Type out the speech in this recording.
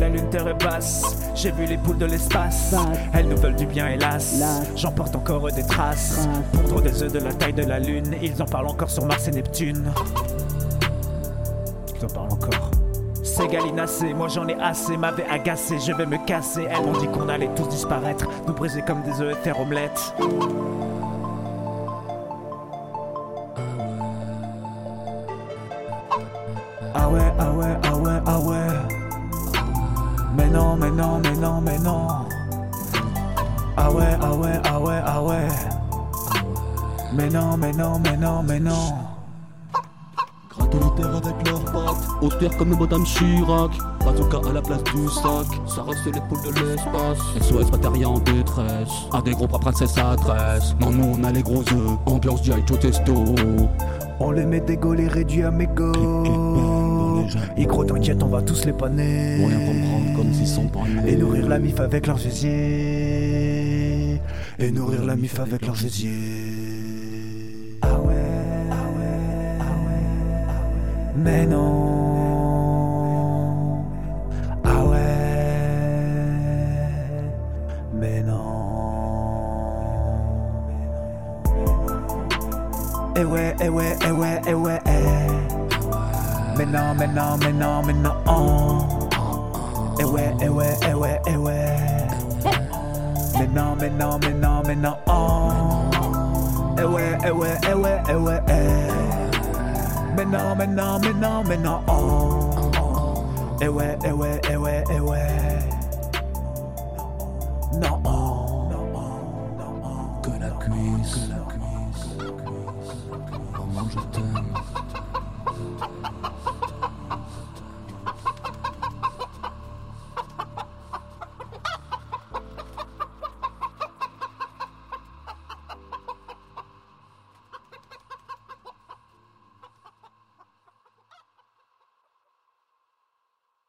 la lune, terre basse. J'ai vu les poules de l'espace. Elles nous veulent du bien, hélas. J'en porte encore des traces. Pour des œufs de la taille de la lune. Ils en parlent encore sur Mars et Neptune. Ils en parlent encore. C'est galinacé, moi j'en ai assez, m'avait agacé, je vais me casser. Elles m'ont dit qu'on allait tous disparaître, nous briser comme des œufs et faire omelette. Ah ouais, ah ouais, ah ouais, ah ouais. Mais non, mais non, mais non, mais non. Ah ouais, ah ouais, ah ouais, ah ouais. Mais non, mais non, mais non, mais non. Avec leurs pattes, hauteur comme Madame Chirac. Bazooka à la place du sac, ça reste les poules de l'espace. SOS bataille en détresse, à des gros bras princesse adresse. Non, nous on a les gros œufs, ambiance G.I. Joe Testo. On les met des les réduits à mégots. Et gros, t'inquiète, on va tous les paner. Pour rien comprendre comme s'ils sont pas. Et nourrir la mif avec leurs gésiers. Et nourrir la mif avec leurs gésiers. Ouais. Mais non. Ah ouais. Mais non. Eh ouais, eh ouais, eh ouais, eh ouais, eh. Mais non, mais non, mais non, mais non. Eh ouais, eh mena mena mena mena oh. oh oh. Eh wait, eh wait, eh ewe eh ewe. No oh. Que la cuisse. Que la cuisse. Maman je t'aime.